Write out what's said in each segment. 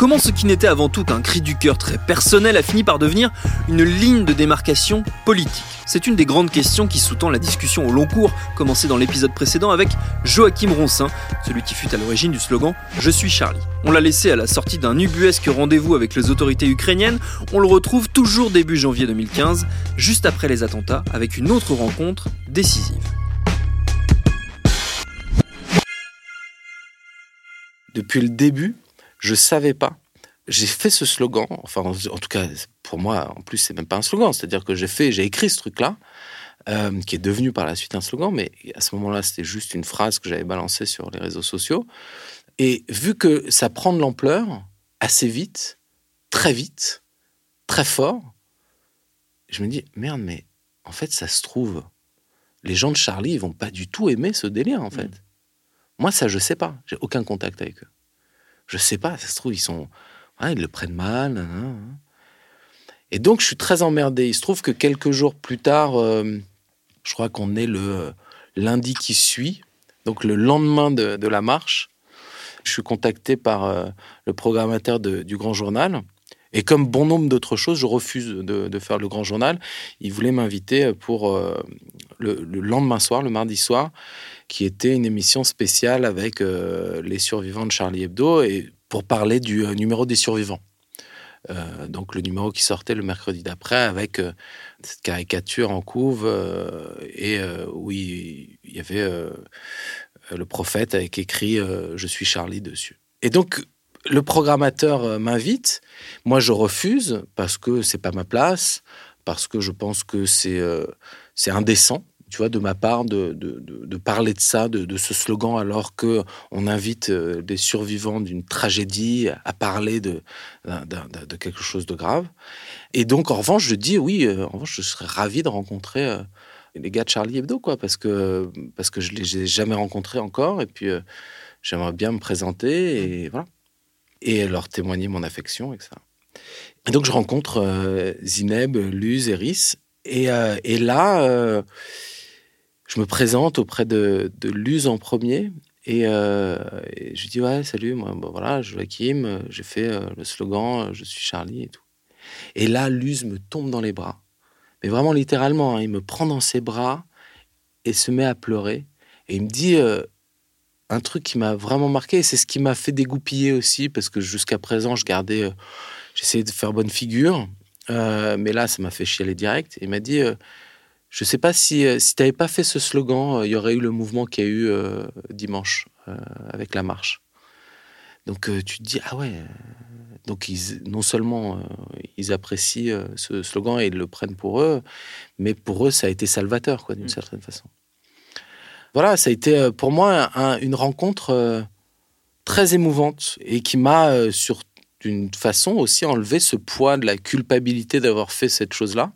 Comment ce qui n'était avant tout qu'un cri du cœur très personnel a fini par devenir une ligne de démarcation politique C'est une des grandes questions qui sous-tend la discussion au long cours, commencée dans l'épisode précédent avec Joachim Ronsin, celui qui fut à l'origine du slogan Je suis Charlie. On l'a laissé à la sortie d'un ubuesque rendez-vous avec les autorités ukrainiennes, on le retrouve toujours début janvier 2015, juste après les attentats, avec une autre rencontre décisive. Depuis le début, je savais pas. J'ai fait ce slogan, enfin en tout cas pour moi, en plus c'est même pas un slogan, c'est-à-dire que j'ai fait, j'ai écrit ce truc-là, euh, qui est devenu par la suite un slogan, mais à ce moment-là c'était juste une phrase que j'avais balancée sur les réseaux sociaux. Et vu que ça prend de l'ampleur assez vite, très vite, très fort, je me dis merde, mais en fait ça se trouve, les gens de Charlie ils vont pas du tout aimer ce délire en fait. Mm. Moi ça je sais pas, j'ai aucun contact avec eux. Je sais pas, ça se trouve, ils ils le prennent mal. nan. Et donc, je suis très emmerdé. Il se trouve que quelques jours plus tard, euh, je crois qu'on est le euh, lundi qui suit, donc le lendemain de, la marche, je suis contacté par euh, le programmateur du Grand Journal. Et comme bon nombre d'autres choses, je refuse de, faire le Grand Journal. Il voulait m'inviter pour euh, le, le lendemain soir, le mardi soir, qui était une émission spéciale avec euh, les survivants de Charlie Hebdo et pour parler du euh, numéro des survivants. Donc le numéro qui sortait le mercredi d'après avec cette caricature en couve et où il, il y avait le prophète avec écrit Je suis Charlie dessus. Et donc le programmateur euh, m'invite, moi je refuse parce que c'est pas ma place, parce que je pense que c'est euh, indécent tu vois, de ma part, de, de, parler de ça, de, ce slogan, alors que on invite euh, des survivants d'une tragédie à parler de, de quelque chose de grave. Et donc, en revanche, je dis oui, en revanche, je serais ravi de rencontrer les gars de Charlie Hebdo, quoi, parce que, parce que je ne les ai jamais rencontrés encore, et puis j'aimerais bien me présenter, et voilà. Et leur témoigner mon affection, etc. Et donc, je rencontre euh, Zineb, Luz, Eris, et, euh, et là, euh, je me présente auprès de, de Luz en premier. Et, et je dis ouais salut moi voilà Joachim j'ai fait le slogan je suis Charlie et tout et là Luz me tombe dans les bras mais vraiment littéralement hein, il me prend dans ses bras et se met à pleurer et il me dit un truc qui m'a vraiment marqué et c'est ce qui m'a fait dégoupiller aussi parce que jusqu'à présent je gardais euh, j'essayais de faire bonne figure euh, mais là ça m'a fait chialer direct et il m'a dit euh, je sais pas si, euh, si tu n'avais pas fait ce slogan, il y aurait eu le mouvement qu'il y a eu dimanche avec la marche. Donc tu te dis, ah ouais, donc ils, non seulement ils apprécient ce slogan et ils le prennent pour eux, mais pour eux ça a été salvateur, quoi, d'une certaine façon. Voilà, ça a été euh, pour moi un- une rencontre euh, très émouvante et qui m'a, euh, sur d'une façon aussi enlever ce poids de la culpabilité d'avoir fait cette chose-là.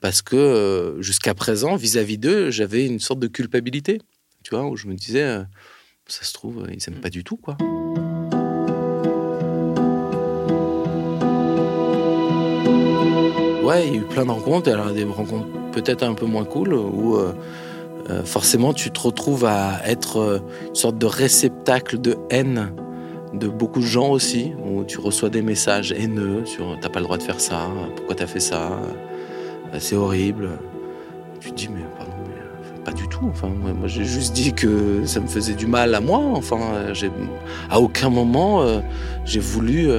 Parce que jusqu'à présent, vis-à-vis d'eux, j'avais une sorte de culpabilité. Tu vois, où je me disais, ça se trouve, ils n'aiment pas du tout, quoi. Ouais, il y a eu plein de rencontres. Alors, des rencontres peut-être un peu moins cool, où euh, forcément tu te retrouves à être euh, une sorte de réceptacle de haine de beaucoup de gens aussi, où tu reçois des messages haineux sur t'as pas le droit de faire ça, pourquoi t'as fait ça, euh, c'est horrible. Tu te dis mais pardon, mais pas du tout. Enfin, moi, j'ai juste dit que ça me faisait du mal à moi. Enfin, à aucun moment j'ai voulu.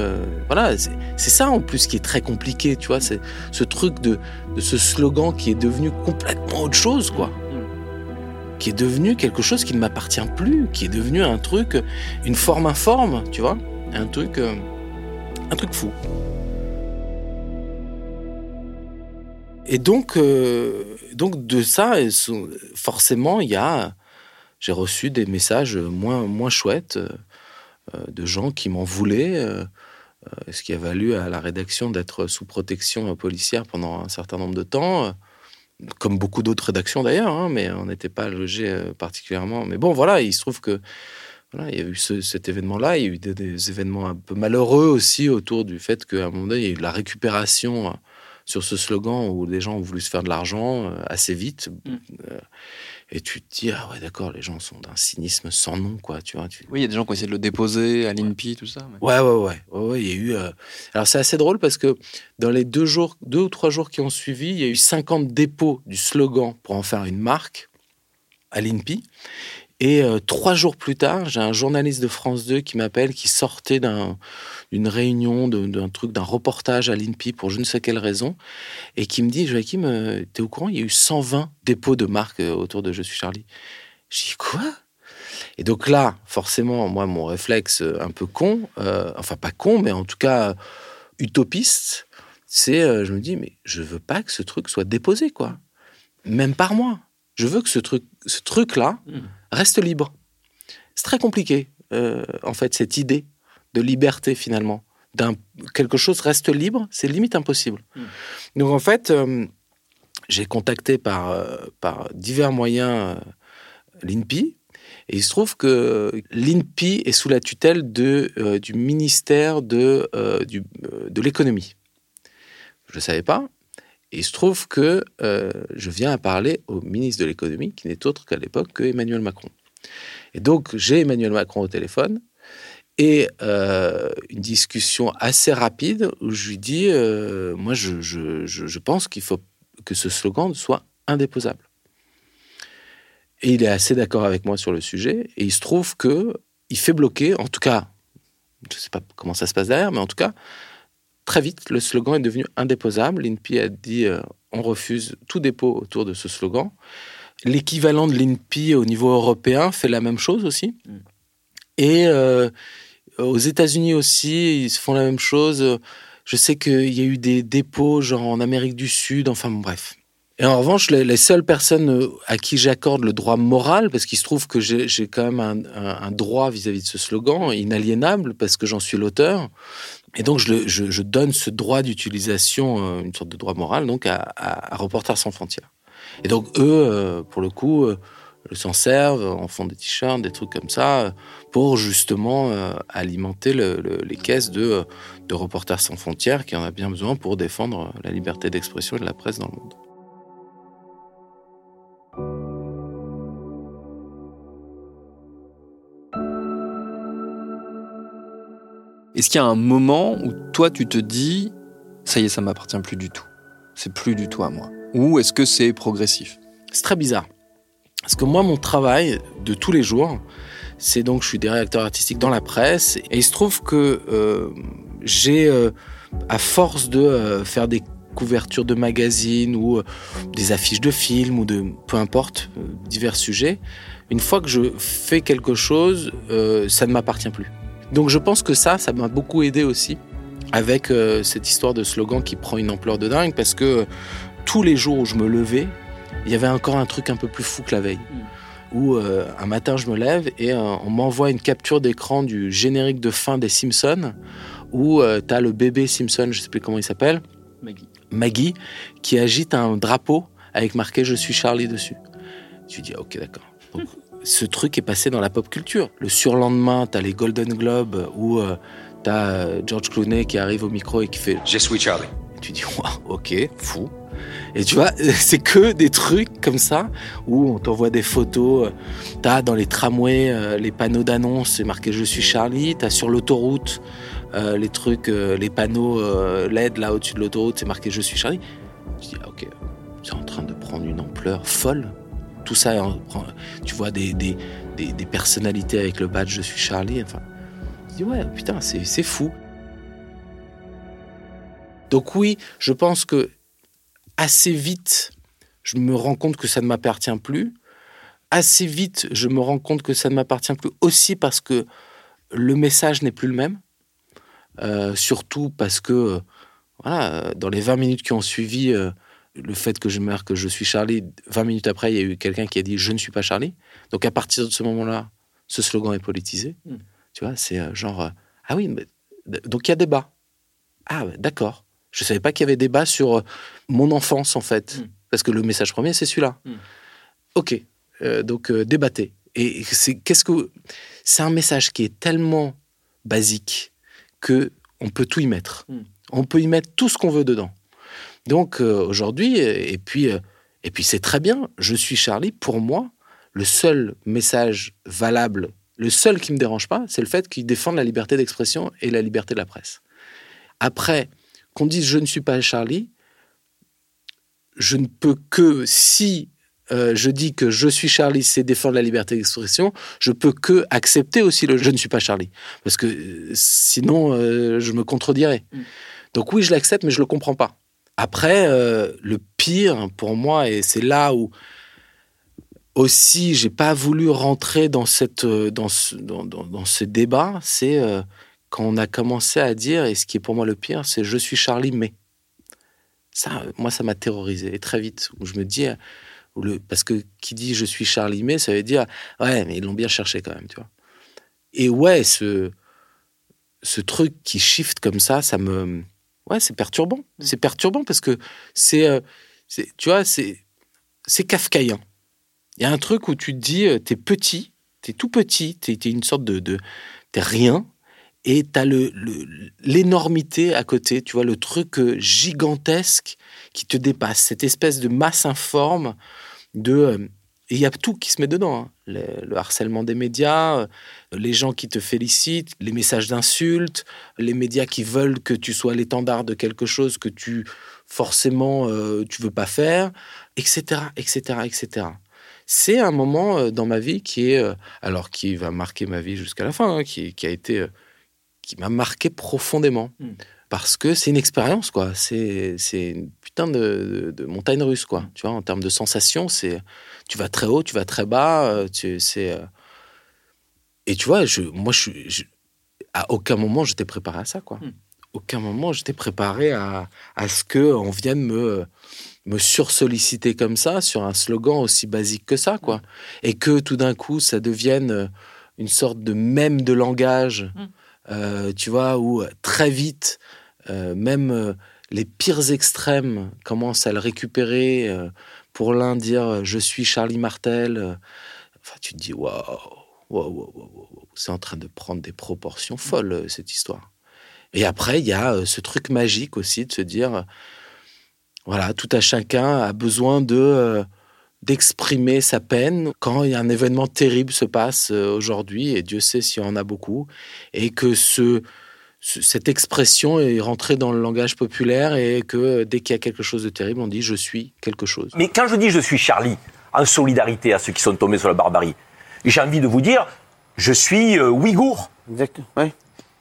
voilà, c'est ça en plus qui est très compliqué, tu vois, c'est ce truc de ce slogan qui est devenu complètement autre chose, quoi qui est devenu quelque chose qui ne m'appartient plus, qui est devenu un truc, une forme informe, tu vois, un truc, euh, un truc fou. Et donc, euh, donc de ça, forcément, il y a, j'ai reçu des messages moins, moins chouettes euh, de gens qui m'en voulaient, ce qui a valu à la rédaction d'être sous protection policière pendant un certain nombre de temps. Comme beaucoup d'autres rédactions d'ailleurs, hein, mais on n'était pas logé euh, particulièrement. Mais bon, voilà, il se trouve que voilà, il y a eu ce- cet événement-là, il y a eu des, des événements un peu malheureux aussi autour du fait qu'à un moment donné, il y a eu la récupération euh, sur ce slogan où des gens ont voulu se faire de l'argent euh, assez vite. Euh, et tu te dis, ah ouais, d'accord, les gens sont d'un cynisme sans nom, quoi, tu vois. Tu... Oui, il y a des gens qui ont essayé de le déposer à l'INPI, tout ça. mais- Ouais, ouais, ouais, ouais, y a eu. euh, Alors c'est assez drôle parce que dans les deux jours, deux ou trois jours qui ont suivi, il y a eu 50 dépôts du slogan pour en faire une marque à l'INPI. Et euh, trois jours plus tard, j'ai un journaliste de France 2 qui m'appelle, qui sortait d'un- d'une réunion, d'un truc, d'un reportage à l'INPI pour je ne sais quelle raison, et qui me dit Joachim, euh, t'es au courant Il y a eu 120 dépôts de marques euh, autour de Je suis Charlie. Je dis Quoi? Et donc là, forcément, moi, mon réflexe euh, un peu con, enfin pas con, mais en tout cas utopiste, c'est, je me dis, mais je veux pas que ce truc soit déposé, quoi. Même par moi. Je veux que ce truc, ce truc-là reste libre. C'est très compliqué, euh, en fait, cette idée de liberté finalement. D'un, quelque chose reste libre, c'est limite impossible. Donc en fait, euh, j'ai contacté par, euh, par divers moyens l'INPI, et il se trouve que l'INPI est sous la tutelle de, du ministère de, du- de l'économie. Je ne savais pas. Il se trouve que euh, je viens à parler au ministre de l'économie, qui n'est autre qu'à l'époque que Emmanuel Macron. Et donc, j'ai Emmanuel Macron au téléphone et euh, une discussion assez rapide où je lui dis euh, Moi, je pense qu'il faut que ce slogan soit indéposable. Et il est assez d'accord avec moi sur le sujet. Et il se trouve que il fait bloquer, en tout cas, je ne sais pas comment ça se passe derrière, mais en tout cas, très vite, le slogan est devenu indéposable. L'INPI a dit euh, on refuse tout dépôt autour de ce slogan. L'équivalent de l'INPI au niveau européen fait la même chose aussi. Et euh, aux États-Unis aussi, ils font la même chose. Je sais qu'il y a eu des dépôts, genre en Amérique du Sud, enfin bon, bref. Et en revanche, les, les seules personnes euh, à qui j'accorde le droit moral, parce qu'il se trouve que j'ai quand même un, un- un droit vis-à-vis de ce slogan, inaliénable, parce que j'en suis l'auteur, et donc je, donne ce droit d'utilisation, euh, une sorte de droit moral, donc à, Reporters sans frontières. Et donc eux, euh, pour le coup, euh, s'en servent, en font des t-shirts, des trucs comme ça, pour justement alimenter le- le- les caisses de, de Reporters sans frontières, qui en a bien besoin pour défendre la liberté d'expression et de la presse dans le monde. Est-ce qu'il y a un moment où toi, tu te dis, ça y est, ça m'appartient plus du tout C'est plus du tout à moi Ou est-ce que c'est progressif? C'est très bizarre. Parce que moi, mon travail de tous les jours, c'est donc je suis directeur artistique dans la presse. Et il se trouve que euh, j'ai, euh, à force de euh, faire des couvertures de magazines ou des affiches de films ou de peu importe, divers sujets, une fois que je fais quelque chose, ça ne m'appartient plus. Donc je pense que ça, ça m'a beaucoup aidé aussi avec euh, cette histoire de slogan qui prend une ampleur de dingue parce que tous les jours où je me levais, il y avait encore un truc un peu plus fou que la veille. Où euh, un matin je me lève et euh, on m'envoie une capture d'écran du générique de fin des Simpsons où tu as le bébé Simpson, je sais plus comment il s'appelle, Maggie. Maggie, qui agite un drapeau avec marqué Je suis Charlie dessus. Tu dis, ok, d'accord. Ce truc est passé dans la pop culture. Le surlendemain, tu as les Golden Globes où tu as George Clooney qui arrive au micro et qui fait Je suis Charlie. Et tu dis, waouh, ok, fou. Et tu vois, c'est que des trucs comme ça où on t'envoie des photos. T'as dans les tramways euh, les panneaux d'annonce, c'est marqué Je suis Charlie. T'as sur l'autoroute euh, les trucs, euh, les panneaux LED là au-dessus de l'autoroute, c'est marqué Je suis Charlie. Tu dis, ah, ok, c'est en train de prendre une ampleur folle. Tout ça, tu vois des, des, des, personnalités avec le badge Je suis Charlie. Enfin, tu dis, ouais, putain, c'est fou. Donc oui, je pense que assez vite, je me rends compte que ça ne m'appartient plus. Assez vite, je me rends compte que ça ne m'appartient plus aussi parce que le message n'est plus le même. Euh, surtout parce que, voilà, dans les 20 minutes qui ont suivi euh, le fait que je marque que je suis Charlie, 20 minutes après, il y a eu quelqu'un qui a dit je ne suis pas Charlie. Donc à partir de ce moment-là, ce slogan est politisé. Hmm. Tu vois, c'est euh, genre, ah oui, donc il y a débat. Ah, d'accord. Je savais pas qu'il y avait débat sur mon enfance, en fait. Hmm. Parce que le message premier, c'est celui-là. Hmm. OK. Euh, donc, euh, débattez. Et c'est qu'est-ce que c'est un message qui est tellement basique que on peut tout y mettre. On peut y mettre tout ce qu'on veut dedans. Donc euh, aujourd'hui, et puis et puis c'est très bien. Je suis Charlie. Pour moi, le seul message valable, le seul qui me dérange pas, c'est le fait qu'il défende la liberté d'expression et la liberté de la presse. Après, qu'on dise je ne suis pas Charlie, je ne peux que, si euh, je dis que je suis Charlie, c'est défendre la liberté d'expression, je peux que accepter aussi le je ne suis pas Charlie. Parce que euh, sinon, euh, je me contredirais. Mm. Donc oui, je l'accepte, mais je ne le comprends pas. Après, le pire pour moi, et c'est là où aussi j'ai pas voulu rentrer dans, cette, dans, ce, dans, ce débat, c'est quand on a commencé à dire, et ce qui est pour moi le pire, c'est je suis Charlie, mais. Ça, moi, ça m'a terrorisé. Et très vite, où je me dis, parce que qui dit je suis Charlie May, ça veut dire, ouais, mais ils l'ont bien cherché quand même, tu vois. Et ouais, ce, ce truc qui shift comme ça, ça me. Ouais, c'est perturbant. Mm. C'est perturbant parce que euh, c'est. tu vois, c'est. C'est kafkaïen. Il y a un truc où tu te dis, euh, t'es petit, t'es tout petit, t'es es une sorte de. de t'es rien, et tu as l'énormité à côté, tu vois, le truc euh, gigantesque qui te dépasse, cette espèce de masse informe de... Euh, il y a tout qui se met dedans. Hein. Le, harcèlement des médias, euh, les gens qui te félicitent, les messages d'insultes, les médias qui veulent que tu sois l'étendard de quelque chose que tu forcément tu veux pas faire, etc., etc., etc. C'est un moment dans ma vie qui est, alors qui va marquer ma vie jusqu'à la fin, hein, qui, qui, a été qui m'a marqué profondément. Hmm. Parce que c'est une expérience, quoi. C'est une putain de, montagne russe, quoi. Tu vois, en termes de sensations, c'est tu vas très haut, tu vas très bas. Euh, tu, c'est euh, et tu vois, je, moi, je, je à aucun moment j'étais préparé à ça, quoi. Hmm. Aucun moment j'étais préparé à, à ce que on vienne me me sursolliciter comme ça sur un slogan aussi basique que ça, quoi. Hmm. Et que tout d'un coup, ça devienne une sorte de même de langage. Euh, tu vois, où euh, très vite, euh, même les pires extrêmes commencent à le récupérer. pour l'un, dire je suis Charlie Martel. Enfin, tu te dis waouh, waouh, c'est en train de prendre des proportions folles, cette histoire. Et après, il y a ce truc magique aussi de se dire voilà, tout à chacun a besoin de d'exprimer sa peine quand un événement terrible se passe euh, aujourd'hui, et Dieu sait s'il y en a beaucoup, et que ce, cette expression est rentrée dans le langage populaire et que dès qu'il y a quelque chose de terrible, on dit je suis quelque chose. Mais quand je dis je suis Charlie, en solidarité à ceux qui sont tombés sur la barbarie, j'ai envie de vous dire, je suis euh, Ouïghour. Oui.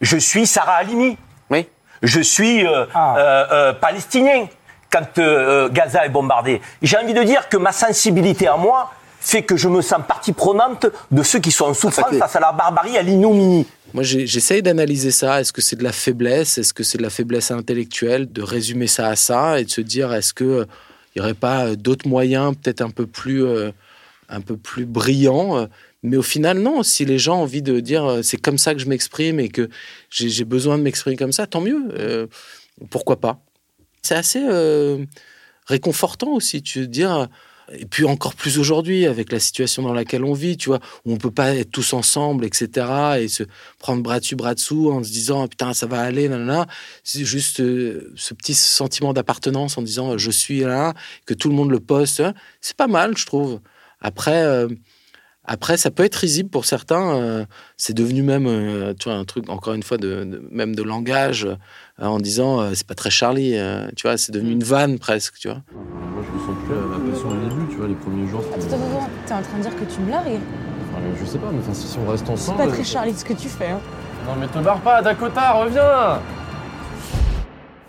Je suis Sarah Halimi. Oui. Je suis euh, ah. palestinien quand euh, Gaza est bombardé. J'ai envie de dire que ma sensibilité à moi fait que je me sens partie prenante de ceux qui sont en souffrance face à la barbarie, à l'ignominie. Moi, j'essaye d'analyser ça. Est-ce que c'est de la faiblesse? Est-ce que c'est de la faiblesse intellectuelle De résumer ça à ça et de se dire est-ce qu'il n'y aurait pas d'autres moyens, peut-être un peu plus, euh, un peu plus brillants? Mais au final, non. Si les gens ont envie de dire euh, c'est comme ça que je m'exprime et que j'ai besoin de m'exprimer comme ça, tant mieux. Euh, pourquoi pas? C'est assez euh, réconfortant aussi, tu veux dire. Et puis encore plus aujourd'hui, avec la situation dans laquelle on vit, tu vois, où on peut pas être tous ensemble, etc., et se prendre bras dessus, bras dessous, en se disant putain ça va aller, là. C'est juste ce petit sentiment d'appartenance en disant je suis là, que tout le monde le poste. Hein. C'est pas mal, je trouve. Après. Après, ça peut être risible pour certains. Euh, c'est devenu même, euh, tu vois, un truc, encore une fois, de, même de langage, euh, en disant, c'est pas très Charlie, tu vois, c'est devenu une vanne presque, tu vois. Moi, je me sens plus à la passion au début, tu vois, les premiers jours. Attends, attends, attends, t'es en train de dire que tu me largues enfin, Je sais pas, mais enfin, si on reste ensemble. C'est pas très Charlie ce que tu fais, hein. Non, mais te barre pas, Dakota, reviens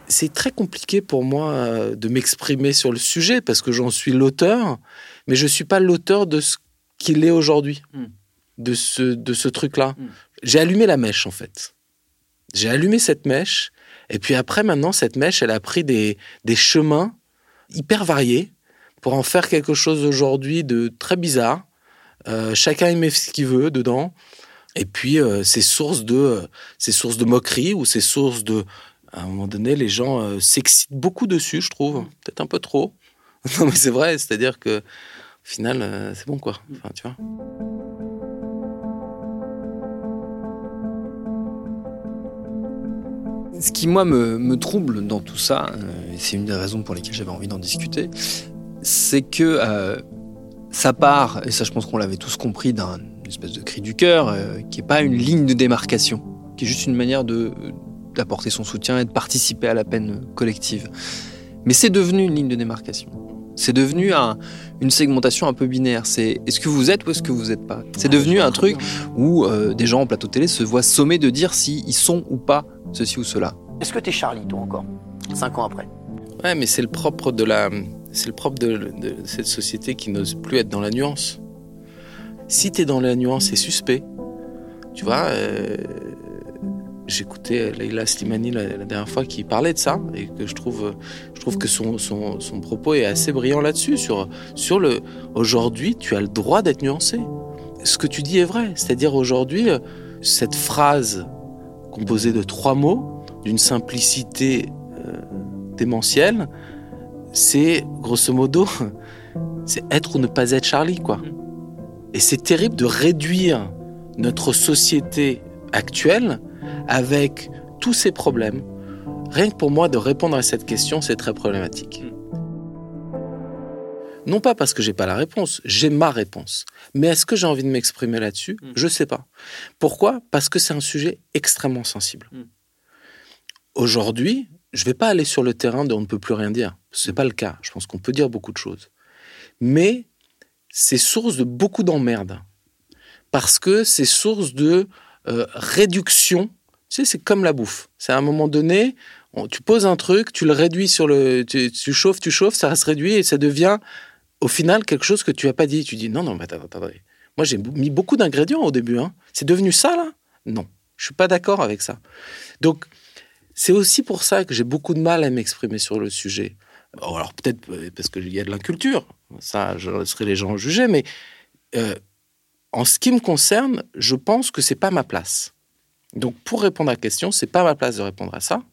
c'est très compliqué pour moi de m'exprimer sur le sujet parce que j'en suis l'auteur, mais je suis pas l'auteur de ce qu'il est aujourd'hui, hmm. de ce, de ce truc-là. Hmm. J'ai allumé la mèche, en fait. J'ai allumé cette mèche, et puis après, maintenant, cette mèche, elle a pris des, des chemins hyper variés pour en faire quelque chose aujourd'hui de très bizarre. Euh, chacun y met ce qu'il veut dedans. Et puis, euh, ces sources de, euh, ces sources de moquerie ou ces sources de, à un moment donné, les gens s'excitent beaucoup dessus, je trouve, hmm. peut-être un peu trop. non, mais c'est vrai, c'est-à-dire que au final, euh, c'est bon, quoi. Ce qui, moi, me, trouble dans tout ça, euh, et c'est une des raisons pour lesquelles j'avais envie d'en discuter, c'est que euh, ça part, et ça je pense qu'on l'avait tous compris, d'un espèce de cri du cœur, qui n'est pas une ligne de démarcation, qui est juste une manière d'apporter son soutien et de participer à la peine collective. Mais c'est devenu une ligne de démarcation. C'est devenu une segmentation un peu binaire. C'est est-ce que vous êtes ou est-ce que vous n'êtes pas? C'est devenu un truc où euh, des gens en plateau télé se voient sommés de dire s'ils sont ou pas ceci ou cela. Est-ce que tu es Charlie, toi, encore? Cinq ans après Ouais, mais c'est le propre de la, c'est le propre de, cette société qui n'ose plus être dans la nuance. Si tu es dans la nuance, c'est suspect. Tu vois, euh, j'écoutais Leila Slimani la, dernière fois qui parlait de ça et que je trouve, je trouve que son, son, son propos est assez brillant là-dessus sur, sur le aujourd'hui tu as le droit d'être nuancé. Ce que tu dis est vrai, c'est-à-dire aujourd'hui cette phrase composée de trois mots d'une simplicité euh, démentielle, c'est grosso modo c'est être ou ne pas être Charlie quoi. Et c'est terrible de réduire notre société actuelle avec tous ces problèmes, rien que pour moi de répondre à cette question, c'est très problématique. Hmm. Non pas parce que j'ai pas la réponse, j'ai ma réponse. Mais est-ce que j'ai envie de m'exprimer là-dessus? Je hmm. Je sais pas. Pourquoi? Parce que c'est un sujet extrêmement sensible. Hmm. Aujourd'hui, je vais pas aller sur le terrain de on ne peut plus rien dire. Ce n'est pas le cas. Je pense qu'on peut dire beaucoup de choses. Mais c'est source de beaucoup d'emmerdes. Parce que c'est source de euh, réduction c'est comme la bouffe. C'est à un moment donné, tu poses un truc, tu le réduis sur le. Tu, chauffes, tu chauffes, ça se réduit et ça devient au final quelque chose que tu n'as pas dit. Tu dis non, non, mais attends, attends. Moi, j'ai mis beaucoup d'ingrédients au début. Hein. C'est devenu ça, là? Non. Je suis pas d'accord avec ça. Donc, c'est aussi pour ça que j'ai beaucoup de mal à m'exprimer sur le sujet. alors, peut-être euh, parce qu'il y a de l'inculture. Ça, je laisserai les gens juger. Mais euh, en ce qui me concerne, je pense que c'est pas ma place. Donc, pour répondre à la question, c'est pas ma place de répondre à ça,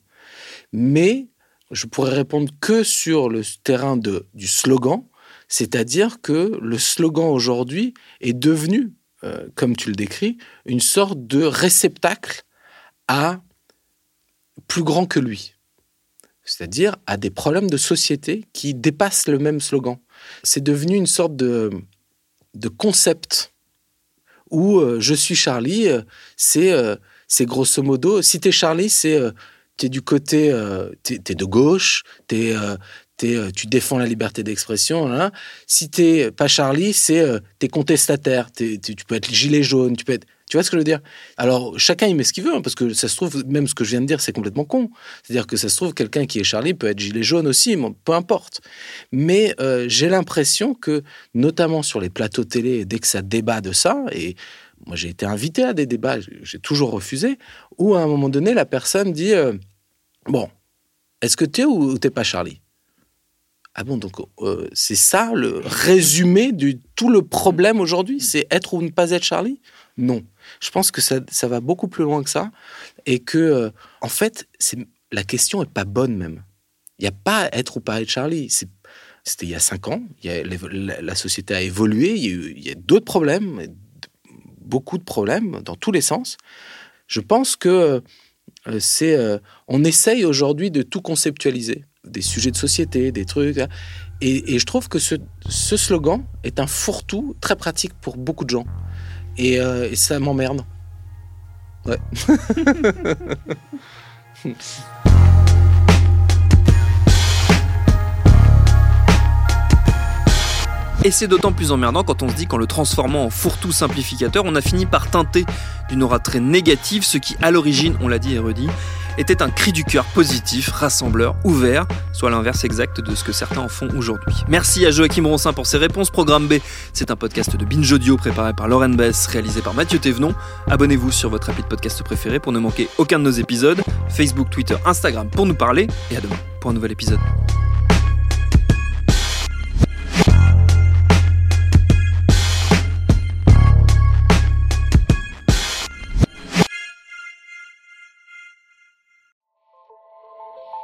mais je pourrais répondre que sur le terrain de, du slogan, c'est-à-dire que le slogan aujourd'hui est devenu, euh, comme tu le décris, une sorte de réceptacle à plus grand que lui, c'est-à-dire à des problèmes de société qui dépassent le même slogan. C'est devenu une sorte de, de concept où euh, je suis Charlie, euh, c'est c'est grosso modo, si t'es Charlie, c'est euh, t'es du côté, euh, t'es es de gauche, t'es euh, es, tu défends la liberté d'expression. Hein. Si t'es pas Charlie, c'est t'es contestataire. tu peux être gilet jaune, tu peux être. Tu vois ce que je veux dire? Alors, chacun y met ce qu'il veut, hein, parce que ça se trouve, même ce que je viens de dire, c'est complètement con. C'est-à-dire que ça se trouve, quelqu'un qui est Charlie peut être gilet jaune aussi, peu importe. Mais j'ai l'impression que, notamment sur les plateaux télé, dès que ça débat de ça, et moi j'ai été invité à des débats, j'ai toujours refusé, où à un moment donné, la personne dit euh, Bon, est-ce que tu es ou t'es pas Charlie? Ah bon, donc euh, c'est ça le résumé de tout le problème aujourd'hui C'est être ou ne pas être Charlie? Non. Je pense que ça, va beaucoup plus loin que ça. Et que, euh, en fait, c'est, la question n'est pas bonne même. Il n'y a pas être ou pas être Charlie. C'était il y a cinq ans. La, société a évolué. Il y a d'autres problèmes, beaucoup de problèmes dans tous les sens. Je pense que euh, c'est, euh, on essaye aujourd'hui de tout conceptualiser, des sujets de société, des trucs. hein. Et, je trouve que ce, ce slogan est un fourre-tout très pratique pour beaucoup de gens. Et, euh, et ça m'emmerde. Ouais. Et c'est d'autant plus emmerdant quand on se dit qu'en le transformant en fourre-tout simplificateur, on a fini par teinter d'une aura très négative ce qui, à l'origine, on l'a dit et redit, était un cri du cœur positif, rassembleur, ouvert, soit l'inverse exact de ce que certains en font aujourd'hui. Merci à Joachim Ronsin pour ses réponses. Programme B, c'est un podcast de Binge Audio préparé par Lauren Bess, réalisé par Mathieu Thévenon. Abonnez-vous sur votre appli de podcast préféré pour ne manquer aucun de nos épisodes. Facebook, Twitter, Instagram pour nous parler. Et à demain pour un nouvel épisode.